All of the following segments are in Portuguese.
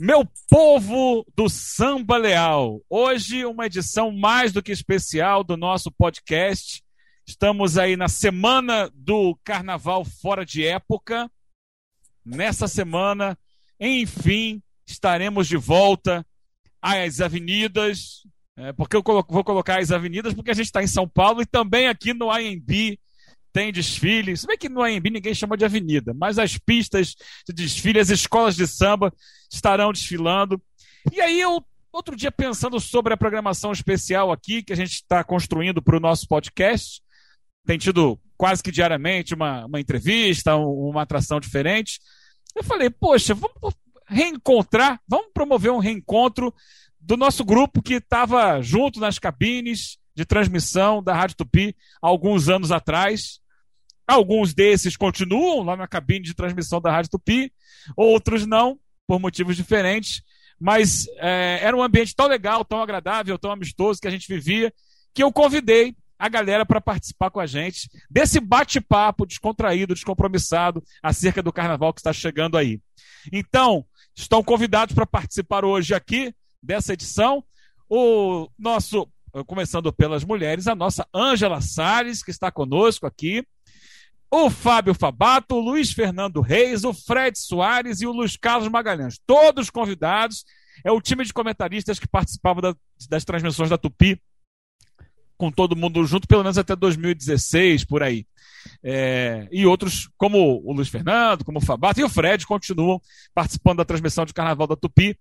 Meu povo do Samba Leal, hoje uma edição mais do que especial do nosso podcast. Estamos aí na semana do Carnaval fora de época. Nessa semana, enfim, estaremos de volta às avenidas, é, porque eu vou colocar as avenidas porque a gente está em São Paulo e também aqui no AMB tem desfile. Se bem que no AMB ninguém chama de avenida, mas as pistas de desfile, as escolas de samba estarão desfilando. E aí eu, outro dia, pensando sobre a programação especial aqui que a gente está construindo para o nosso podcast, tem tido quase que diariamente uma, uma entrevista, uma atração diferente. Eu falei, poxa, vamos reencontrar, vamos promover um reencontro do nosso grupo que estava junto nas cabines de transmissão da Rádio Tupi alguns anos atrás. Alguns desses continuam lá na cabine de transmissão da Rádio Tupi, outros não, por motivos diferentes. Mas é, era um ambiente tão legal, tão agradável, tão amistoso que a gente vivia, que eu convidei a galera para participar com a gente desse bate-papo descontraído, descompromissado acerca do carnaval que está chegando aí. Então, estão convidados para participar hoje aqui dessa edição o nosso, começando pelas mulheres, a nossa Ângela Salles, que está conosco aqui o Fábio Fabato, o Luiz Fernando Reis, o Fred Soares e o Luiz Carlos Magalhães. Todos convidados. É o time de comentaristas que participava da, das transmissões da Tupi, com todo mundo junto, pelo menos até 2016, por aí. É, e outros, como o Luiz Fernando, como o Fabato e o Fred, continuam participando da transmissão de Carnaval da Tupi.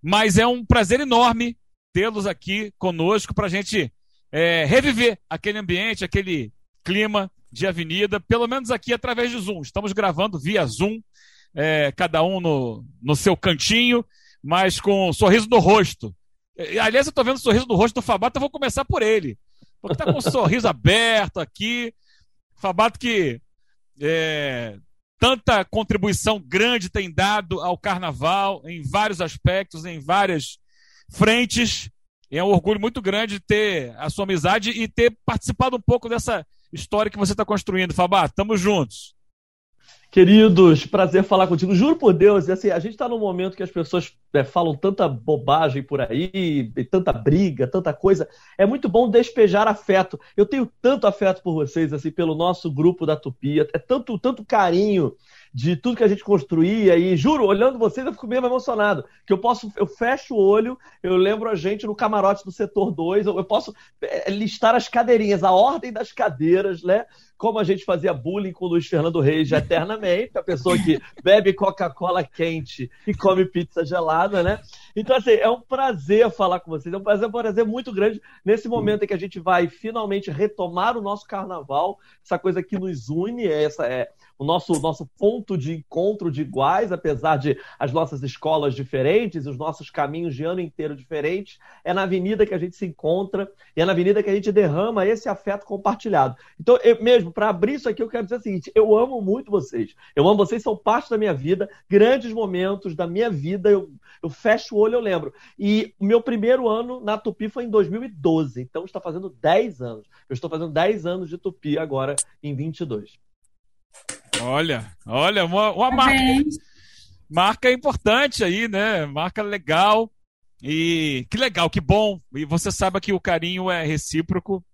Mas é um prazer enorme tê-los aqui conosco para a gente é, reviver aquele ambiente, aquele clima de avenida, pelo menos aqui através de Zoom. Estamos gravando via Zoom, é, cada um no, no seu cantinho, mas com um sorriso no rosto. Aliás, eu estou vendo o sorriso no rosto do Fabato, eu vou começar por ele. Porque está com um sorriso aberto aqui. Fabato que é, tanta contribuição grande tem dado ao carnaval em vários aspectos, em várias frentes. É um orgulho muito grande ter a sua amizade e ter participado um pouco dessa história que você está construindo. Fabá, estamos juntos. Queridos, prazer falar contigo. Juro por Deus, assim, a gente está num momento que as pessoas é, falam tanta bobagem por aí, tanta briga, tanta coisa. É muito bom despejar afeto. Eu tenho tanto afeto por vocês, assim, pelo nosso grupo da Tupia. É tanto, tanto carinho de tudo que a gente construía. E juro, olhando vocês, eu fico mesmo emocionado. Que eu posso, eu fecho o olho, eu lembro a gente no camarote do setor 2, eu, eu posso é, listar as cadeirinhas, a ordem das cadeiras, né? Como a gente fazia bullying com o Luiz Fernando Reis eternamente, a pessoa que bebe Coca-Cola quente e come pizza gelada, né? Então, assim, é um prazer falar com vocês, é um prazer, um prazer muito grande nesse momento em que a gente vai finalmente retomar o nosso carnaval, essa coisa que nos une, essa é o nosso, nosso ponto de encontro de iguais, apesar de as nossas escolas diferentes, os nossos caminhos de ano inteiro diferentes, é na avenida que a gente se encontra e é na avenida que a gente derrama esse afeto compartilhado. Então, eu, mesmo, para abrir isso aqui, eu quero dizer o seguinte: eu amo muito vocês. Eu amo vocês, são parte da minha vida, grandes momentos da minha vida, eu, eu fecho o olho, eu lembro. E o meu primeiro ano na Tupi foi em 2012, então está fazendo 10 anos. Eu estou fazendo 10 anos de Tupi agora em 22. Olha, olha, uma, uma marca, marca importante aí, né? Marca legal. E que legal, que bom. E você sabe que o carinho é recíproco.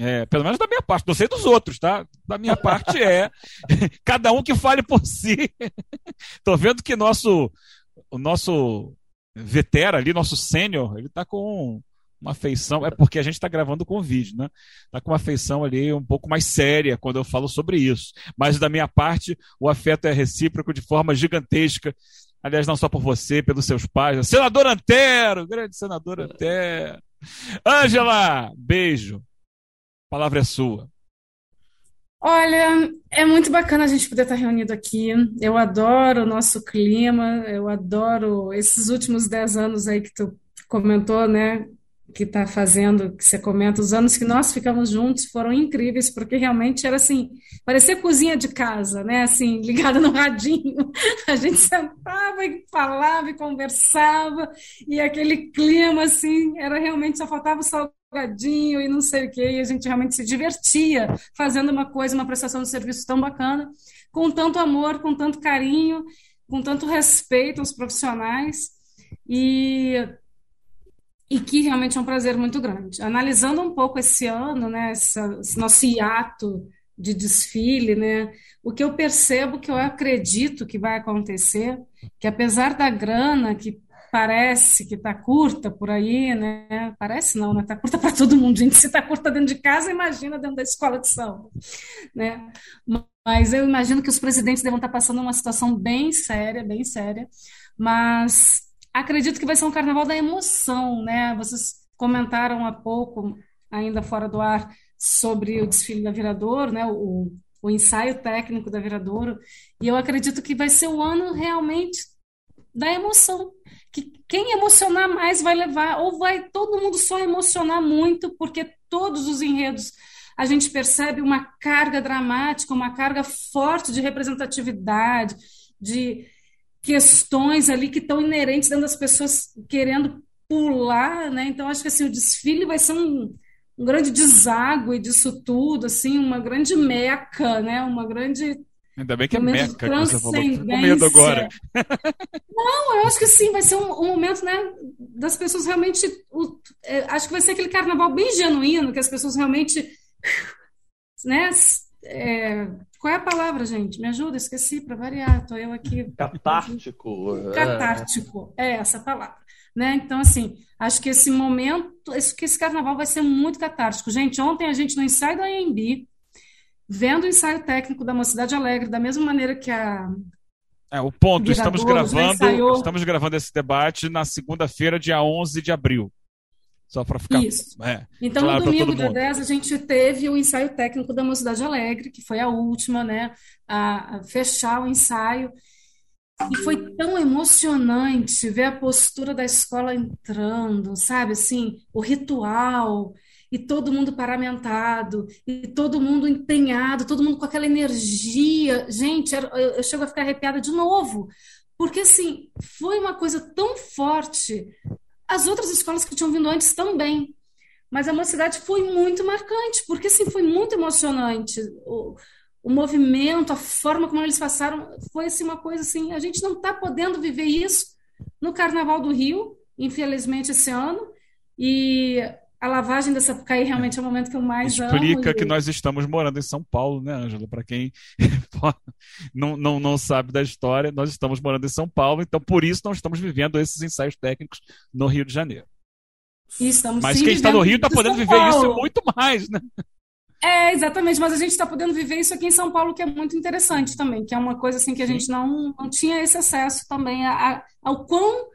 É, pelo menos da minha parte, não sei dos outros, tá? Da minha parte é. Cada um que fale por si. Tô vendo que nosso, o nosso vetera ali, nosso sênior, ele tá com uma feição, é porque a gente está gravando com vídeo, né? Está com uma feição ali um pouco mais séria quando eu falo sobre isso. Mas da minha parte, o afeto é recíproco de forma gigantesca. Aliás, não só por você, pelos seus pais. Senador Antero, grande senador Antero. Ângela, beijo. A palavra é sua. Olha, é muito bacana a gente poder estar reunido aqui. Eu adoro o nosso clima, eu adoro esses últimos dez anos aí que tu comentou, né? Que está fazendo, que você comenta, os anos que nós ficamos juntos foram incríveis, porque realmente era assim, parecia cozinha de casa, né? Assim, ligada no radinho. A gente sentava e falava e conversava, e aquele clima, assim, era realmente, só faltava o salgadinho e não sei o quê, e a gente realmente se divertia fazendo uma coisa, uma prestação de serviço tão bacana, com tanto amor, com tanto carinho, com tanto respeito aos profissionais. e, e que realmente é um prazer muito grande. Analisando um pouco esse ano, né, essa, esse nosso hiato de desfile, né, o que eu percebo, que eu acredito que vai acontecer, que apesar da grana que parece que está curta por aí, né? Parece não, né? Está curta para todo mundo, gente. Se está curta dentro de casa, imagina dentro da escola de samba, né? Mas eu imagino que os presidentes devem estar passando uma situação bem séria, bem séria. Mas acredito que vai ser um carnaval da emoção, né? Vocês comentaram há pouco, ainda fora do ar, sobre o desfile da Viradouro, né? O, o ensaio técnico da Viradouro. E eu acredito que vai ser o ano realmente da emoção, que quem emocionar mais vai levar, ou vai todo mundo só emocionar muito, porque todos os enredos a gente percebe uma carga dramática, uma carga forte de representatividade, de questões ali que estão inerentes dentro das pessoas querendo pular, né? Então acho que assim o desfile vai ser um, um grande deságue disso tudo, assim, uma grande meca, né? Uma grande Ainda bem que é Meca que você falou. Tô com medo agora. Não, eu acho que sim, vai ser um, um momento, né, das pessoas realmente. O, é, acho que vai ser aquele carnaval bem genuíno, que as pessoas realmente. Né, é, qual é a palavra, gente? Me ajuda, esqueci para variar, estou eu aqui. Catártico. Catártico, é essa palavra. Né? Então, assim, acho que esse momento, esse, que esse carnaval vai ser muito catártico. Gente, ontem a gente no ensaio da AMB, vendo o ensaio técnico da Mocidade Alegre, da mesma maneira que a. É, o ponto, estamos gravando, estamos gravando esse debate na segunda-feira, dia 11 de abril. Só para ficar. Isso. É, então, claro no domingo, dia 10, a gente teve o ensaio técnico da Mocidade Alegre, que foi a última, né? A, a fechar o ensaio. E foi tão emocionante ver a postura da escola entrando, sabe? Assim, o ritual e todo mundo paramentado, e todo mundo empenhado, todo mundo com aquela energia. Gente, eu chego a ficar arrepiada de novo, porque assim, foi uma coisa tão forte. As outras escolas que tinham vindo antes também, mas a mocidade foi muito marcante, porque assim, foi muito emocionante. O, o movimento, a forma como eles passaram, foi assim, uma coisa assim, a gente não está podendo viver isso no Carnaval do Rio, infelizmente, esse ano, e a lavagem da Sapucaí realmente é o momento que eu mais Explica amo. Explica que nós estamos morando em São Paulo, né, Ângela? Para quem não, não, não sabe da história, nós estamos morando em São Paulo, então por isso nós estamos vivendo esses ensaios técnicos no Rio de Janeiro. Estamos Mas quem está no Rio está podendo viver Paulo. isso muito mais, né? É, exatamente, mas a gente está podendo viver isso aqui em São Paulo, que é muito interessante também, que é uma coisa assim que a gente não, não tinha esse acesso também a, a, ao quão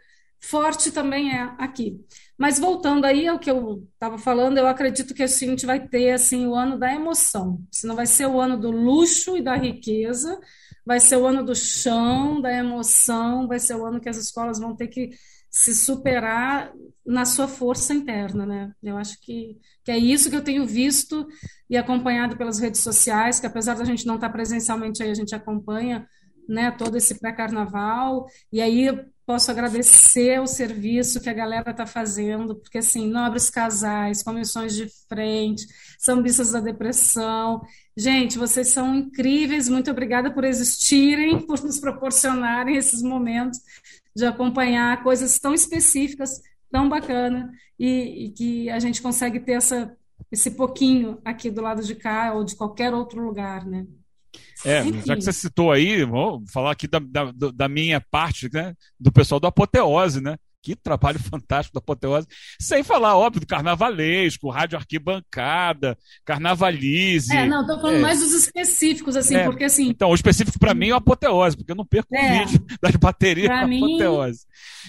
forte também é aqui. Mas voltando aí ao que eu estava falando, eu acredito que a gente vai ter assim o ano da emoção. Se não vai ser o ano do luxo e da riqueza, vai ser o ano do chão, da emoção, vai ser o ano que as escolas vão ter que se superar na sua força interna, né? Eu acho que, que é isso que eu tenho visto e acompanhado pelas redes sociais, que apesar da gente não estar presencialmente aí, a gente acompanha né, todo esse pré-carnaval, e aí posso agradecer o serviço que a galera está fazendo, porque assim, nobres casais, comissões de frente, sambistas da depressão, gente, vocês são incríveis, muito obrigada por existirem, por nos proporcionarem esses momentos de acompanhar coisas tão específicas, tão bacana, e, e que a gente consegue ter essa, esse pouquinho aqui do lado de cá ou de qualquer outro lugar, né? É, já que você citou aí, vou falar aqui da, da, da, minha parte, né? Do pessoal do Apoteose, né? Que trabalho fantástico da Apoteose. Sem falar, óbvio, do carnavalesco, rádio arquibancada, carnavalize. É, não, estou falando é. mais dos específicos, assim, é. porque assim. Então, o específico para mim é o Apoteose, porque eu não perco é. o vídeo das baterias da Apoteose.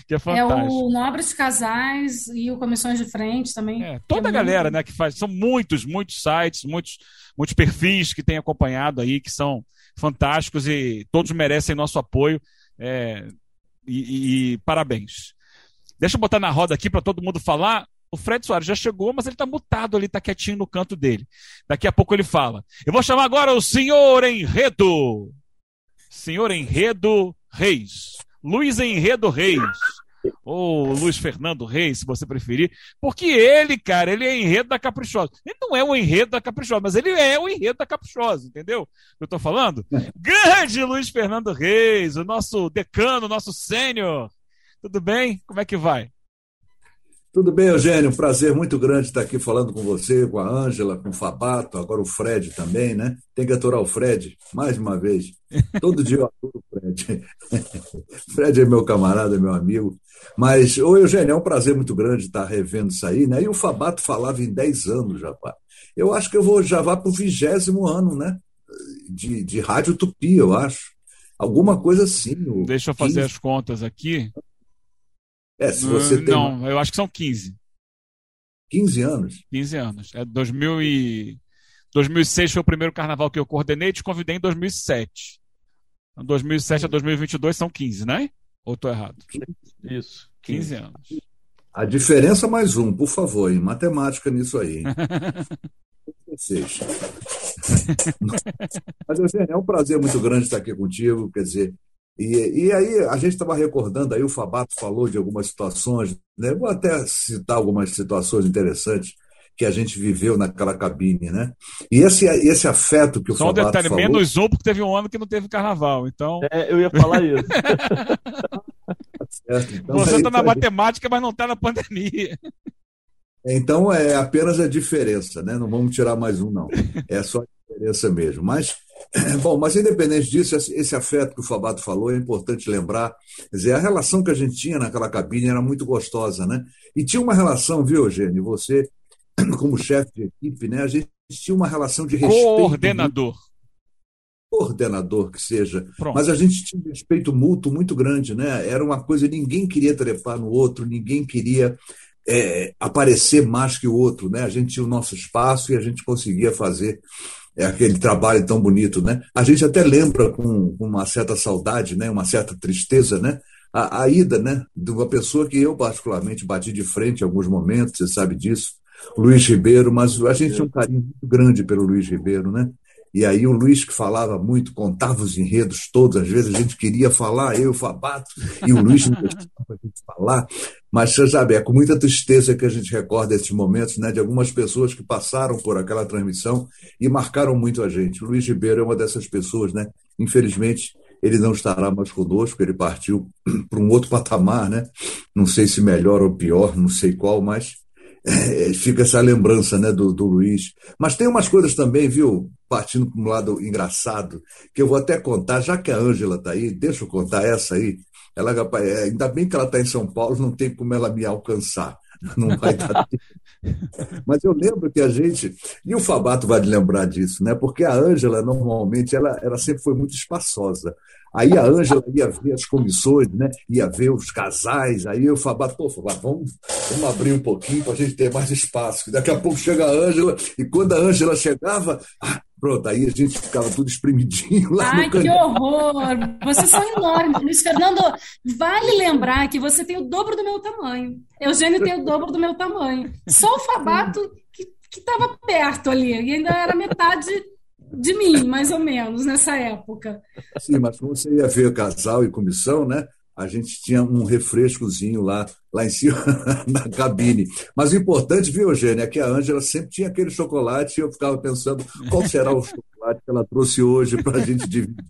Que é fantástico. É o Nobres Casais e o Comissões de Frente também. É, toda a galera, muito... né, que faz. São muitos, muitos sites, muitos muitos perfis que têm acompanhado aí, que são fantásticos e todos merecem nosso apoio. É, e, e, e, parabéns. Deixa eu botar na roda aqui para todo mundo falar. O Fred Soares já chegou, mas ele está mutado ali, está quietinho no canto dele. Daqui a pouco ele fala. Eu vou chamar agora o senhor Enredo. Senhor Enredo Reis. Luiz Enredo Reis ou Luiz Fernando Reis, se você preferir, porque ele, cara, ele é enredo da Caprichosa. Ele não é o enredo da Caprichosa, mas ele é o enredo da Caprichosa, entendeu? Eu tô falando? É. Grande Luiz Fernando Reis, o nosso decano, o nosso sênior. Tudo bem? Como é que vai? Tudo bem, Eugênio? Um prazer muito grande estar aqui falando com você, com a Ângela, com o Fabato, agora o Fred também, né? Tem que aturar o Fred, mais uma vez. Todo dia eu aturo o Fred. Fred é meu camarada, é meu amigo. Mas, ô Eugênio, é um prazer muito grande estar revendo isso aí, né? E o Fabato falava em 10 anos já, pá. Eu acho que eu vou já vá para o vigésimo ano, né? De, de Rádio Tupi, eu acho. Alguma coisa assim. Deixa eu fazer 15... as contas aqui. É, se você tem. Não, uma... eu acho que são 15. 15 anos? 15 anos. É 2000 e... 2006 foi o primeiro carnaval que eu coordenei e te convidei em 2007. Então, 2007 a 2022 são 15, né? Ou estou errado? Isso. 15 anos. A diferença mais um, por favor, em matemática nisso aí. Mas, Eugênio, é um prazer muito grande estar aqui contigo. Quer dizer, e, e aí a gente estava recordando, aí o Fabato falou de algumas situações, né? vou até citar algumas situações interessantes que a gente viveu naquela cabine, né? E esse, esse afeto que o Só Fabato um detalhe, falou... menos um, porque teve um ano que não teve carnaval, então... É, eu ia falar isso. certo, então Você é está na isso aí. matemática, mas não está na pandemia. Então é apenas a diferença, né? Não vamos tirar mais um, não. É só a diferença mesmo. Mas, bom, mas independente disso, esse esse afeto que o Fabato falou é importante lembrar. Quer dizer, a relação que a gente tinha naquela cabine era muito gostosa, né? E tinha uma relação, viu, Eugênio? Você, como chefe de equipe, né? A gente tinha uma relação de respeito. Coordenador. coordenador que seja, Pronto. mas a gente tinha um respeito mútuo muito grande, né? Era uma coisa, ninguém queria trepar no outro, ninguém queria é, aparecer mais que o outro, né? A gente tinha o nosso espaço e a gente conseguia fazer é, aquele trabalho tão bonito, né? A gente até lembra com, uma certa saudade, né? Uma certa tristeza, né? A, a ida, né? De uma pessoa que eu particularmente bati de frente em alguns momentos, você sabe disso, Luiz Ribeiro, mas a gente tinha um carinho muito grande pelo Luiz Ribeiro, né? E aí o Luiz que falava muito, contava os enredos todos, às vezes a gente queria falar, eu, o Fabato, e o Luiz não deixava a gente falar. Mas você sabe, é com muita tristeza que a gente recorda esses momentos, né, de algumas pessoas que passaram por aquela transmissão e marcaram muito a gente. O Luiz Ribeiro é uma dessas pessoas, né? Infelizmente, ele não estará mais conosco, ele partiu para um outro patamar, né? Não sei se melhor ou pior, não sei qual, mas é, fica essa lembrança né, do, do Luiz. Mas tem umas coisas também, viu, partindo para um lado engraçado, que eu vou até contar, já que a Ângela está aí, deixa eu contar essa aí. Ela, é, ainda bem que ela está em São Paulo, não tem como ela me alcançar. Não vai dar. Mas eu lembro que a gente. E o Fabato vai lembrar disso, né? Porque a Ângela, normalmente, ela, ela sempre foi muito espaçosa. Aí a Ângela ia ver as comissões, né? ia ver os casais, aí eu Fabato, pô, vamos, vamos abrir um pouquinho para a gente ter mais espaço. Daqui a pouco chega a Ângela, e quando a Ângela chegava, ah, pronto, aí a gente ficava tudo espremidinho lá Ai, no que horror! Vocês são enormes. Luiz Fernando, vale lembrar que você tem o dobro do meu tamanho. Eugênio tem o dobro do meu tamanho. Só o Fabato que estava perto ali, e ainda era metade de mim, mais ou menos, nessa época. Sim, mas quando você ia ver casal e comissão, né? A gente tinha um refrescozinho lá, lá em cima na cabine. Mas o importante, viu, Eugênio, é que a Ângela sempre tinha aquele chocolate e eu ficava pensando qual será o chocolate que ela trouxe hoje para a gente dividir.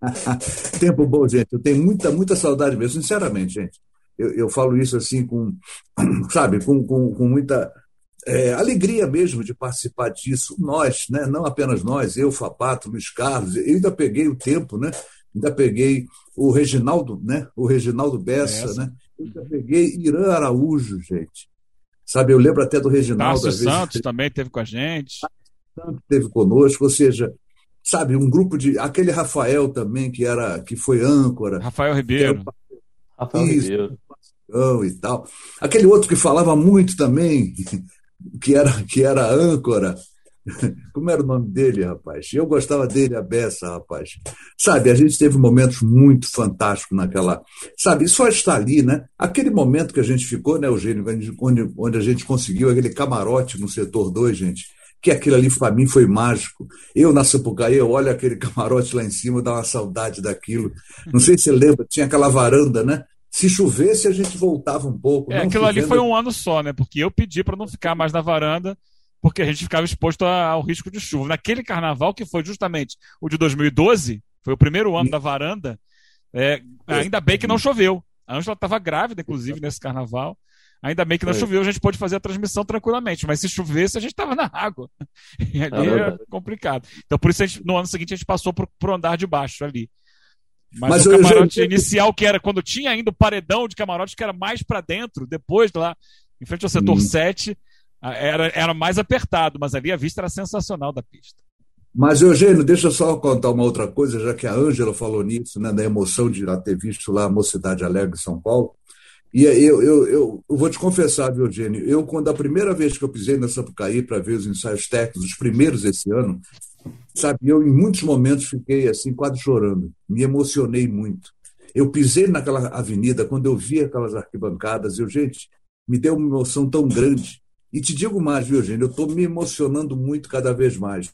Tempo bom, gente. Eu tenho muita, muita saudade mesmo, sinceramente, gente. Eu, eu falo isso assim com, sabe, com, com, com muita é, alegria mesmo de participar disso. Nós, né? não apenas nós, eu, Fapato, Luiz Carlos, eu ainda peguei o tempo, né? ainda peguei o Reginaldo, né? o Reginaldo Bessa, Bessa. né? eu ainda peguei Irã Araújo, gente. Sabe, eu lembro até do Reginaldo. Tarso às vezes, Santos também teve com a gente. Santos teve conosco, ou seja, sabe, um grupo de. Aquele Rafael também, que era que foi âncora. Rafael Ribeiro. Rafael Isso. Ribeiro. e tal. Aquele outro que falava muito também, que era, que era âncora. Como era o nome dele, rapaz? Eu gostava dele, a beça, rapaz. Sabe, a gente teve momentos muito fantásticos naquela. Sabe, só está ali, né? Aquele momento que a gente ficou, né, Eugênio, onde, onde a gente conseguiu aquele camarote no setor 2, gente. Que aquilo ali para mim foi mágico. Eu na Sapucaí, eu olho aquele camarote lá em cima, dá uma saudade daquilo. Não sei se você lembra, tinha aquela varanda, né? Se chovesse, a gente voltava um pouco. É, aquilo ali chovendo, foi um ano só, né? Porque eu pedi para não ficar mais na varanda, porque a gente ficava exposto ao risco de chuva. Naquele carnaval, que foi justamente o de 2012, foi o primeiro ano da varanda, é, ainda bem que não choveu. A Ângela estava grávida, inclusive, nesse carnaval. Ainda bem que não Foi. choveu, a gente pôde fazer a transmissão tranquilamente. Mas se chovesse, a gente estava na água. E ali é, é complicado. Então, por isso, gente, no ano seguinte, a gente passou para o andar de baixo ali. Mas, Mas o camarote já... inicial, que era quando tinha ainda o paredão de camarote, que era mais para dentro, depois lá, em frente ao setor hum. 7, era, era mais apertado, mas ali a vista era sensacional da pista. Mas, Eugênio, deixa eu só contar uma outra coisa, já que a Ângela falou nisso, né, da emoção de ter visto lá a Mocidade Alegre em São Paulo. E eu, eu, eu, eu, vou te confessar, viu, Eugênio, eu, quando a primeira vez que eu pisei na Sapucaí para ver os ensaios técnicos, os primeiros esse ano, sabe, eu em muitos momentos fiquei assim, quase chorando, me emocionei muito. Eu pisei naquela avenida, quando eu vi aquelas arquibancadas, eu, gente, me deu uma emoção tão grande. E te digo mais, viu, Eugênio, eu estou me emocionando muito cada vez mais.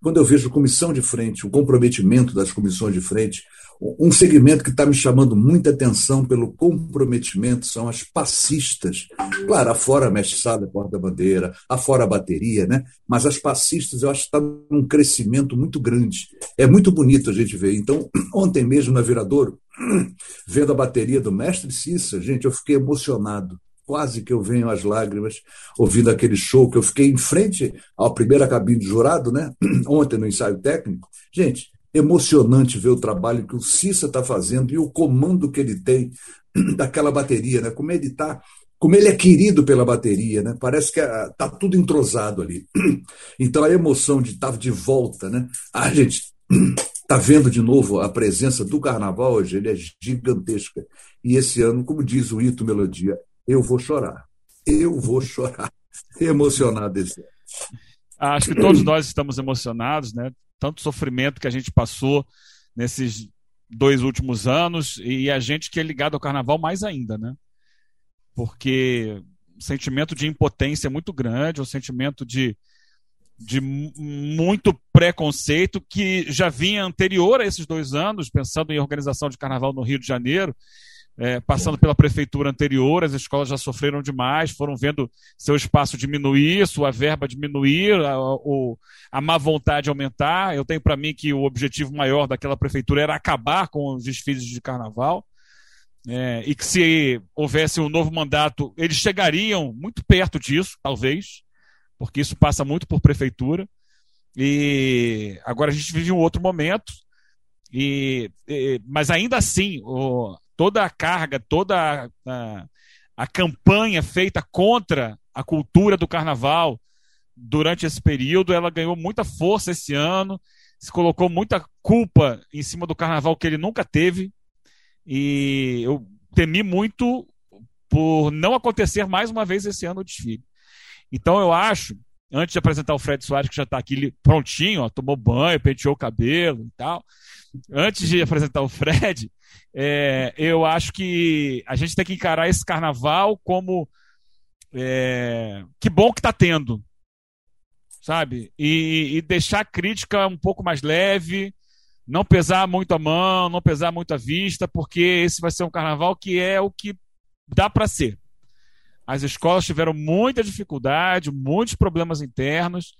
Quando eu vejo comissão de frente, o comprometimento das comissões de frente, um segmento que está me chamando muita atenção pelo comprometimento são as passistas. Claro, afora a mestre sala, porta-bandeira, afora a bateria, né? mas as passistas eu acho que está num crescimento muito grande. É muito bonito a gente ver. Então, ontem mesmo na Viradouro, vendo a bateria do mestre Cissa, gente, eu fiquei emocionado quase que eu venho às lágrimas ouvindo aquele show que eu fiquei em frente à primeira cabine de jurado, né? Ontem no ensaio técnico. Gente, emocionante ver o trabalho que o Cissa está fazendo e o comando que ele tem daquela bateria, né? Como ele está como ele é querido pela bateria, né? Parece que está tudo entrosado ali. Então a emoção de estar de volta, né? A gente está vendo de novo a presença do carnaval hoje, ele é gigantesca. E esse ano, como diz o Ito Melodia, eu vou chorar. Eu vou chorar. Emocionado esse ano. Acho que todos nós estamos emocionados, né? Tanto sofrimento que a gente passou nesses dois últimos anos e a gente que é ligado ao carnaval mais ainda, né? Porque o sentimento de impotência é muito grande, o sentimento de, de muito preconceito que já vinha anterior a esses dois anos, pensando em organização de carnaval no Rio de Janeiro, é, passando pela prefeitura anterior, as escolas já sofreram demais, foram vendo seu espaço diminuir, sua verba diminuir, a, o, a má vontade aumentar. Eu tenho para mim que o objetivo maior daquela prefeitura era acabar com os desfiles de carnaval. É, e que se houvesse um novo mandato, eles chegariam muito perto disso, talvez, porque isso passa muito por prefeitura. E agora a gente vive um outro momento, e, e mas ainda assim, o, toda a carga, toda a, a, campanha feita contra a cultura do carnaval durante esse período, ela ganhou muita força esse ano, se colocou muita culpa em cima do carnaval que ele nunca teve, e eu temi muito por não acontecer mais uma vez esse ano o desfile. Então eu acho, antes de apresentar o Fred Soares, que já está aqui prontinho, ó, tomou banho, penteou o cabelo e tal, antes de apresentar o Fred, é, eu acho que a gente tem que encarar esse carnaval como é, que bom que está tendo, sabe? E, e, deixar a crítica um pouco mais leve, não pesar muito a mão, não pesar muito a vista, porque esse vai ser um carnaval que é o que dá para ser. As escolas tiveram muita dificuldade, muitos problemas internos.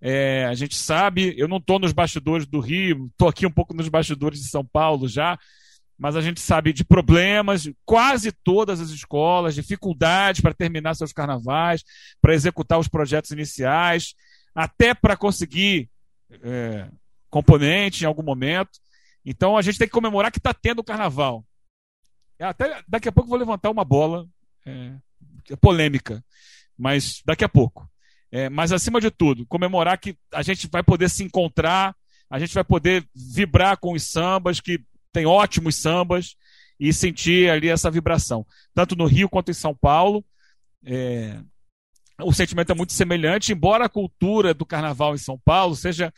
É, a gente sabe, eu não estou nos bastidores do Rio, estou aqui um pouco nos bastidores de São Paulo já, mas a gente sabe de problemas, quase todas as escolas, dificuldades para terminar seus carnavais, para executar os projetos iniciais, até para conseguir é, componente em algum momento. Então a gente tem que comemorar que está tendo o carnaval. Até daqui a pouco vou levantar uma bola é, polêmica, mas daqui a pouco. É, mas acima de tudo, comemorar que a gente vai poder se encontrar, a gente vai poder vibrar com os sambas que tem ótimos sambas e sentir ali essa vibração. Tanto no Rio quanto em São Paulo. É, o sentimento é muito semelhante, embora a cultura do carnaval em São Paulo seja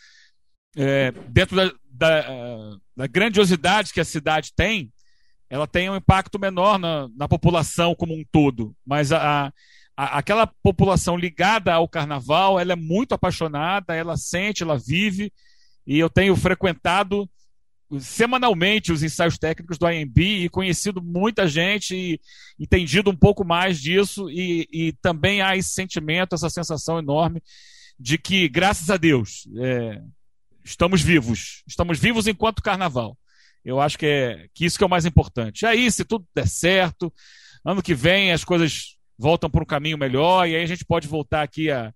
é, dentro da, da, da, grandiosidade que a cidade tem, ela tem um impacto menor na, na população como um todo. Mas a, a, aquela população ligada ao carnaval, ela é muito apaixonada, ela sente, ela vive, e eu tenho frequentado semanalmente os ensaios técnicos do IMB e conhecido muita gente e entendido um pouco mais disso e, e também há esse sentimento, essa sensação enorme de que, graças a Deus, é, estamos vivos. Estamos vivos enquanto carnaval. Eu acho que, é, que isso que é o mais importante. Aí, se tudo der certo, ano que vem as coisas voltam para um caminho melhor e aí a gente pode voltar aqui a,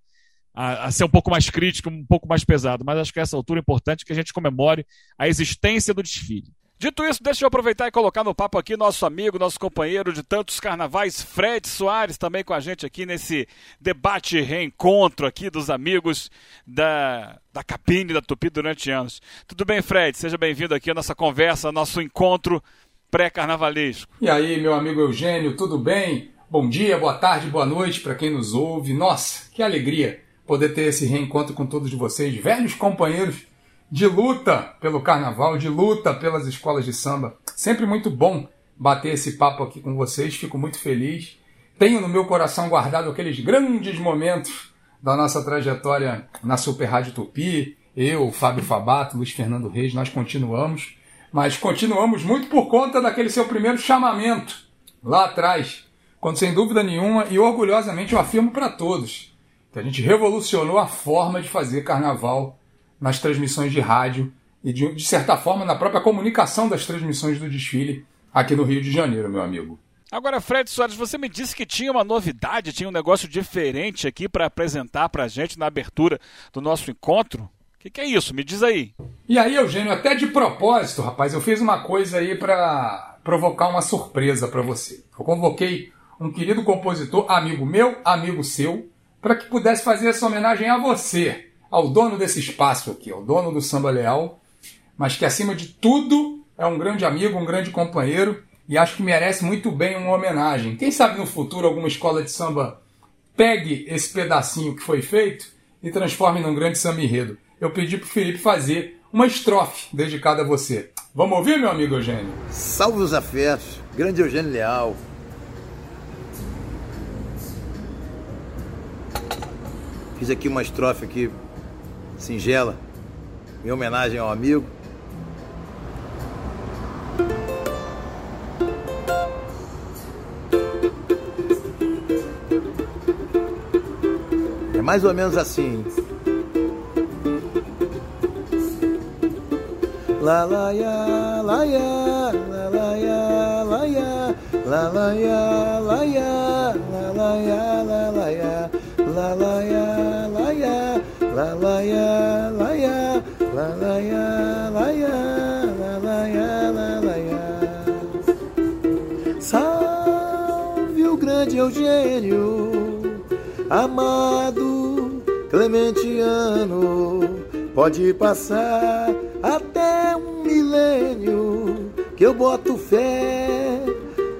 a, a, ser um pouco mais crítico, um pouco mais pesado. Mas acho que essa altura é importante que a gente comemore a existência do desfile. Dito isso, deixa eu aproveitar e colocar no papo aqui nosso amigo, nosso companheiro de tantos carnavais, Fred Soares, também com a gente aqui nesse debate reencontro aqui dos amigos da, da cabine da Tupi durante anos. Tudo bem, Fred? Seja bem-vindo aqui à nossa conversa, nosso encontro pré-carnavalesco. E aí, meu amigo Eugênio, tudo bem? Bom dia, boa tarde, boa noite para quem nos ouve. Nossa, que alegria poder ter esse reencontro com todos vocês, velhos companheiros de luta pelo carnaval, de luta pelas escolas de samba. Sempre muito bom bater esse papo aqui com vocês, fico muito feliz. Tenho no meu coração guardado aqueles grandes momentos da nossa trajetória na Super Rádio Tupi. Eu, Fábio Fabato, Luiz Fernando Reis, nós continuamos. Mas continuamos muito por conta daquele seu primeiro chamamento lá atrás, quando sem dúvida nenhuma e orgulhosamente eu afirmo para todos que a gente revolucionou a forma de fazer carnaval nas transmissões de rádio e, de, de certa forma, na própria comunicação das transmissões do desfile aqui no Rio de Janeiro, meu amigo. Agora, Fred Soares, você me disse que tinha uma novidade, tinha um negócio diferente aqui para apresentar para a gente na abertura do nosso encontro. O que, que, é isso? Me diz aí. E aí, Eugênio, até de propósito, rapaz, eu fiz uma coisa aí para provocar uma surpresa para você. Eu convoquei um querido compositor, amigo meu, amigo seu, para que pudesse fazer essa homenagem a você, ao dono desse espaço aqui, ao dono do Samba Leal, mas que acima de tudo é um grande amigo, um grande companheiro e acho que merece muito bem uma homenagem. Quem sabe no futuro alguma escola de samba pegue esse pedacinho que foi feito e transforme num grande samba enredo. Eu pedi para o Felipe fazer uma estrofe dedicada a você. Vamos ouvir, meu amigo Eugênio? Salve os afetos, grande Eugênio Leal. Fiz aqui uma estrofe aqui singela, em homenagem ao amigo. É mais ou menos assim. La la ya, la ya, la la ya, la ya, la la ya, la ya, la la ya, la la ya, la ya. La la ya, la ya, la la ya, la ya, la la ya, la la ya. Salve o grande Eugênio, amado Clementiano, pode passar até um milênio que eu boto fé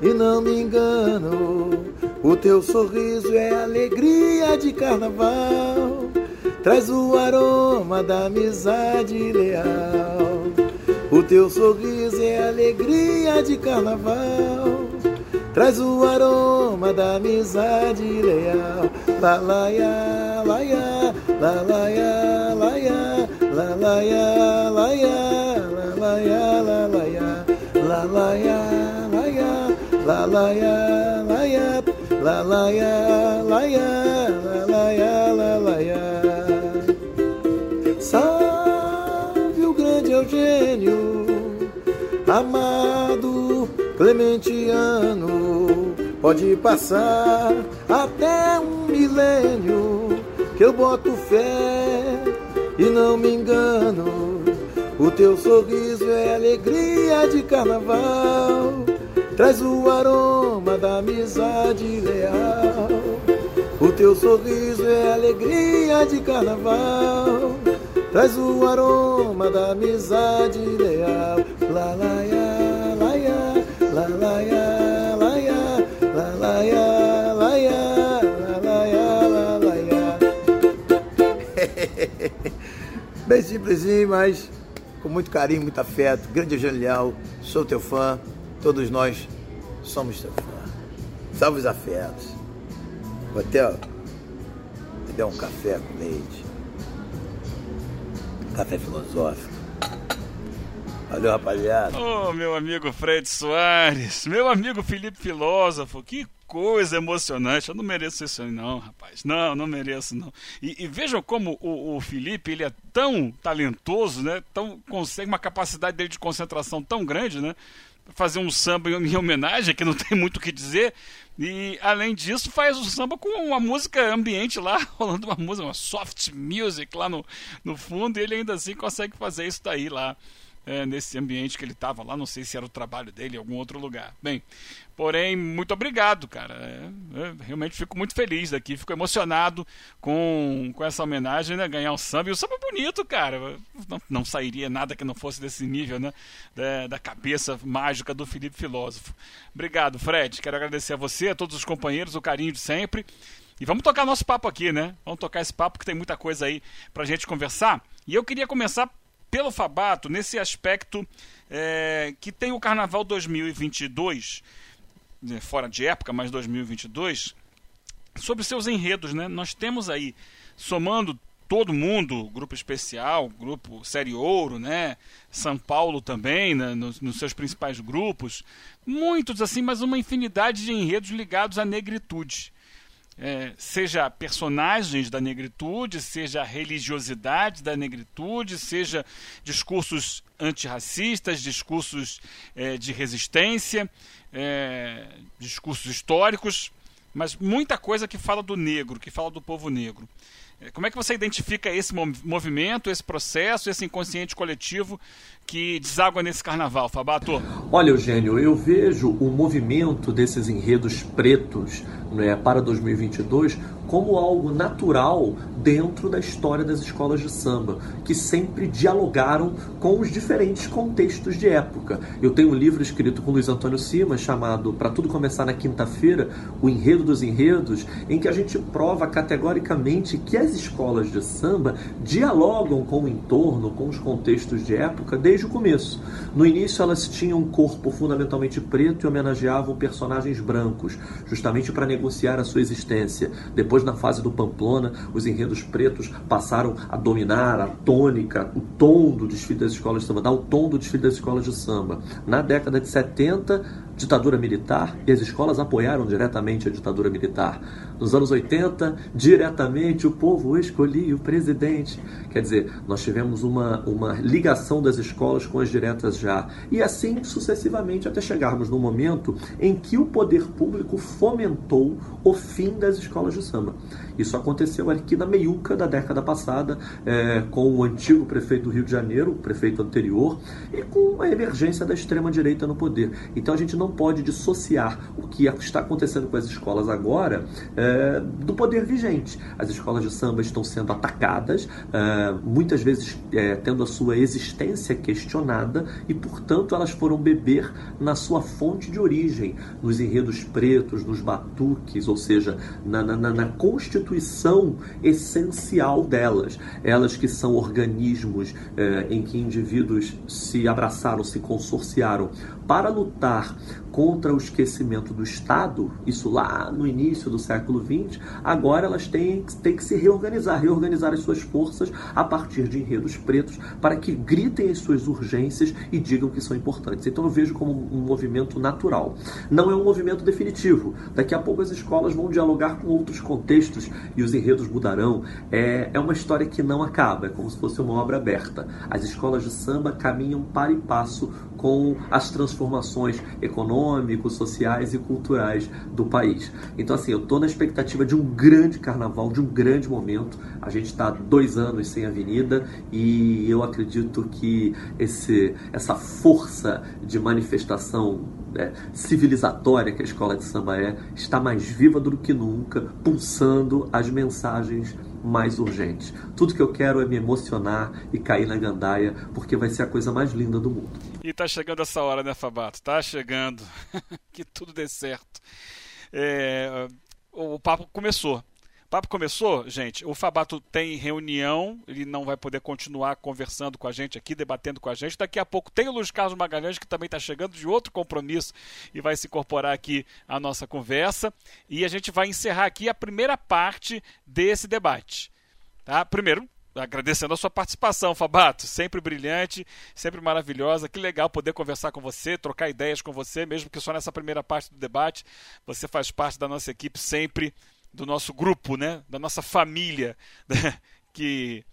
e não me engano. O teu sorriso é alegria de carnaval traz o aroma da amizade leal. O teu sorriso é alegria de carnaval, traz o aroma da amizade leal. La la ya, la ya, la la ya, la ya, la la ya, la ya, la la ya, la la ya, la la ya, la ya, la la ya, la la ya, la ya, la la ya, la la ya. Salve o grande Eugênio, amado Clementiano. Pode passar até um milênio, que eu boto fé e não me engano. O teu sorriso é alegria de carnaval, traz o aroma da amizade leal. O teu sorriso é alegria de carnaval traz o aroma da amizade leal. La la ya, la ya, la la ya. Bem simplesinho, mas com muito carinho, muito afeto. Grande Leal, sou teu fã, todos nós somos teu fã. Salve os afetos. Vou até, te dar um café com leite. Café filosófico. Valeu, rapaziada. Ô, oh, meu amigo Fred Soares, meu amigo Felipe Filósofo, que coisa emocionante. Eu não mereço isso não, rapaz. Não, não mereço, não. E, e vejam como o, o, Felipe ele é tão talentoso, né? Tão, consegue uma capacidade dele de concentração tão grande, né? Fazer um samba em homenagem, que não tem muito o que dizer. E além disso, faz o samba com uma música ambiente lá, rolando uma música, uma soft music lá no, no fundo, e ele ainda assim consegue fazer isso daí lá é, nesse ambiente que ele estava lá. Não sei se era o trabalho dele em algum outro lugar. Bem, porém, muito obrigado, cara. É, realmente fico muito feliz daqui, fico emocionado com, com essa homenagem, né? Ganhar um samba. E o samba é bonito, cara. Não, não sairia nada que não fosse desse nível, né? Da, da cabeça mágica do Felipe Filósofo. Obrigado, Fred. Quero agradecer a você, a todos os companheiros, o carinho de sempre. E vamos tocar nosso papo aqui, né? Vamos tocar esse papo que tem muita coisa aí pra gente conversar. E eu queria começar pelo Fabato nesse aspecto é, que tem o Carnaval 2022, né, fora de época, mas 2022, sobre seus enredos. Né? Nós temos aí, somando todo mundo, grupo especial, grupo Série Ouro, né? São Paulo também, né? nos, nos, seus principais grupos, muitos assim, mas uma infinidade de enredos ligados à negritude é, seja personagens da negritude, seja religiosidade da negritude, seja discursos antirracistas, discursos é, de resistência, é, discursos históricos, mas muita coisa que fala do negro, que fala do povo negro. É, como é que você identifica esse movimento, esse processo, esse inconsciente coletivo que deságua nesse carnaval, Fabato? Olha, Eugênio, eu vejo o movimento desses enredos pretos né, para 2022 como algo natural dentro da história das escolas de samba, que sempre dialogaram com os diferentes contextos de época. Eu tenho um livro escrito com Luiz Antônio Simas chamado Para Tudo Começar na Quinta-feira, O Enredo dos Enredos, em que a gente prova categoricamente que as escolas de samba dialogam com o entorno, com os contextos de época desde o começo. No início, elas tinham um corpo fundamentalmente preto e homenageavam personagens brancos, justamente para negociar a sua existência. Depois, na fase do Pamplona, os enredos pretos passaram a dominar a tônica, o tom do desfile das escolas de samba, dar o tom do desfile das escolas de samba. Na década de 70, ditadura militar e as escolas apoiaram diretamente a ditadura militar. Nos anos 80, diretamente o povo escolhia o presidente. Quer dizer, nós tivemos uma, uma ligação das escolas com as diretas já. E assim sucessivamente até chegarmos no momento em que o poder público fomentou o fim das escolas de samba. Isso aconteceu aqui na meiuca da década passada, é, com o antigo prefeito do Rio de Janeiro, o prefeito anterior, e com a emergência da extrema-direita no poder. Então a gente não pode dissociar o que está acontecendo com as escolas agora é, do poder vigente. As escolas de samba estão sendo atacadas, é, muitas vezes é, tendo a sua existência questionada, e portanto elas foram beber na sua fonte de origem, nos enredos pretos, nos batuques, ou seja, na, na, na constituição constituição essencial delas. Elas que são organismos é, em que indivíduos se abraçaram, se consorciaram para lutar contra o esquecimento do Estado, isso lá no início do século XX, agora elas têm, têm que se reorganizar, reorganizar as suas forças a partir de enredos pretos para que gritem as suas urgências e digam que são importantes. Então eu vejo como um movimento natural. Não é um movimento definitivo. Daqui a pouco as escolas vão dialogar com outros contextos e os enredos mudarão. É, é uma história que não acaba, é como se fosse uma obra aberta. As escolas de samba caminham para e passo com as transformações econômicos, sociais e culturais do país. Então, assim, eu estou na expectativa de um grande carnaval, de um grande momento. A gente está dois anos sem avenida e eu acredito que esse, essa força de manifestação né, civilizatória que a escola de samba é está mais viva do que nunca, pulsando as mensagens mais urgentes. Tudo que eu quero é me emocionar e cair na gandaia, porque vai ser a coisa mais linda do mundo. E tá chegando essa hora, né, Fabato? Tá chegando. que tudo dê certo. É, o papo começou. O papo começou, gente. O Fabato tem reunião, ele não vai poder continuar conversando com a gente aqui, debatendo com a gente. Daqui a pouco tem o Luiz Carlos Magalhães, que também está chegando de outro compromisso e vai se incorporar aqui à nossa conversa. E a gente vai encerrar aqui a primeira parte desse debate. Tá? Primeiro, agradecendo a sua participação, Fabato. Sempre brilhante, sempre maravilhosa. Que legal poder conversar com você, trocar ideias com você, mesmo que só nessa primeira parte do debate. Você faz parte da nossa equipe sempre, do nosso grupo, né? da nossa família, né? que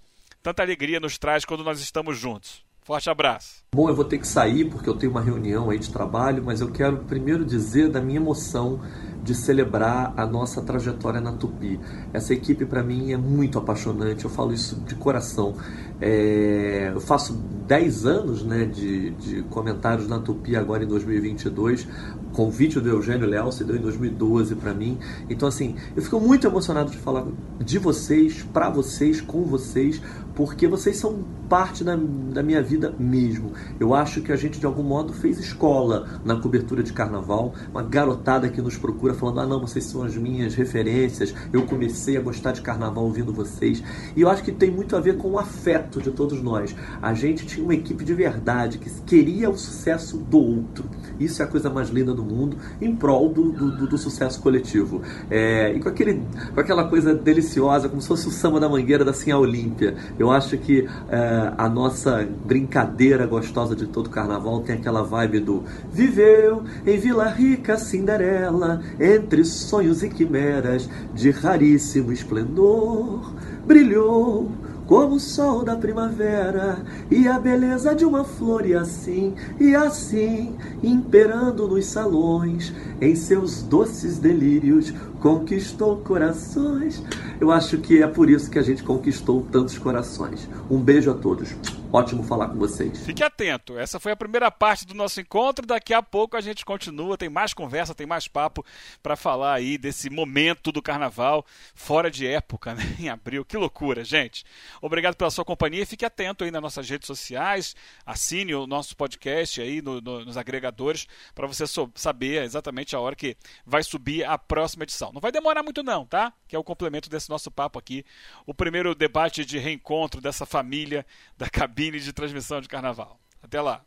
tanta alegria nos traz quando nós estamos juntos. Forte abraço. Bom, eu vou ter que sair porque eu tenho uma reunião aí de trabalho, mas eu quero primeiro dizer da minha emoção de celebrar a nossa trajetória na Tupi. Essa equipe para mim é muito apaixonante, eu falo isso de coração. É, eu faço 10 anos né, de, de comentários na Tupi agora em 2022. O convite do Eugênio Léo se deu em 2012 para mim. Então, assim, eu fico muito emocionado de falar de vocês, para vocês, com vocês, porque vocês são parte da, da minha vida mesmo. Eu acho que a gente, de algum modo, fez escola na cobertura de carnaval. Uma garotada que nos procura falando: ah, não, vocês são as minhas referências. Eu comecei a gostar de carnaval ouvindo vocês. E eu acho que tem muito a ver com o afeto de todos nós. A gente tinha uma equipe de verdade que queria o sucesso do outro. Isso é a coisa mais linda do mundo, em prol do, do, do sucesso coletivo. É, e com, aquele, com aquela coisa deliciosa, como se fosse o samba da mangueira da Sinha Olímpia. Eu acho que é, a nossa brincadeira gostosa de todo carnaval tem aquela vibe do Viveu em Vila Rica Cinderela, entre sonhos e quimeras de raríssimo esplendor, brilhou como o sol da primavera e a beleza de uma flor e assim e assim imperando nos salões em seus doces delírios conquistou corações. Eu acho que é por isso que a gente conquistou tantos corações. Um beijo a todos. Ótimo falar com vocês. Fique atento. Essa foi a primeira parte do nosso encontro. Daqui a pouco a gente continua. Tem mais conversa, tem mais papo para falar aí desse momento do carnaval fora de época, né? Em abril. Que loucura, gente. Obrigado pela sua companhia. Fique atento aí nas nossas redes sociais. Assine o nosso podcast aí no, no, nos agregadores para você saber exatamente a hora que vai subir a próxima edição. Não vai demorar muito não, tá? Que é o complemento desse nosso papo aqui. O primeiro debate de reencontro dessa família da cabine de transmissão de carnaval. Até lá.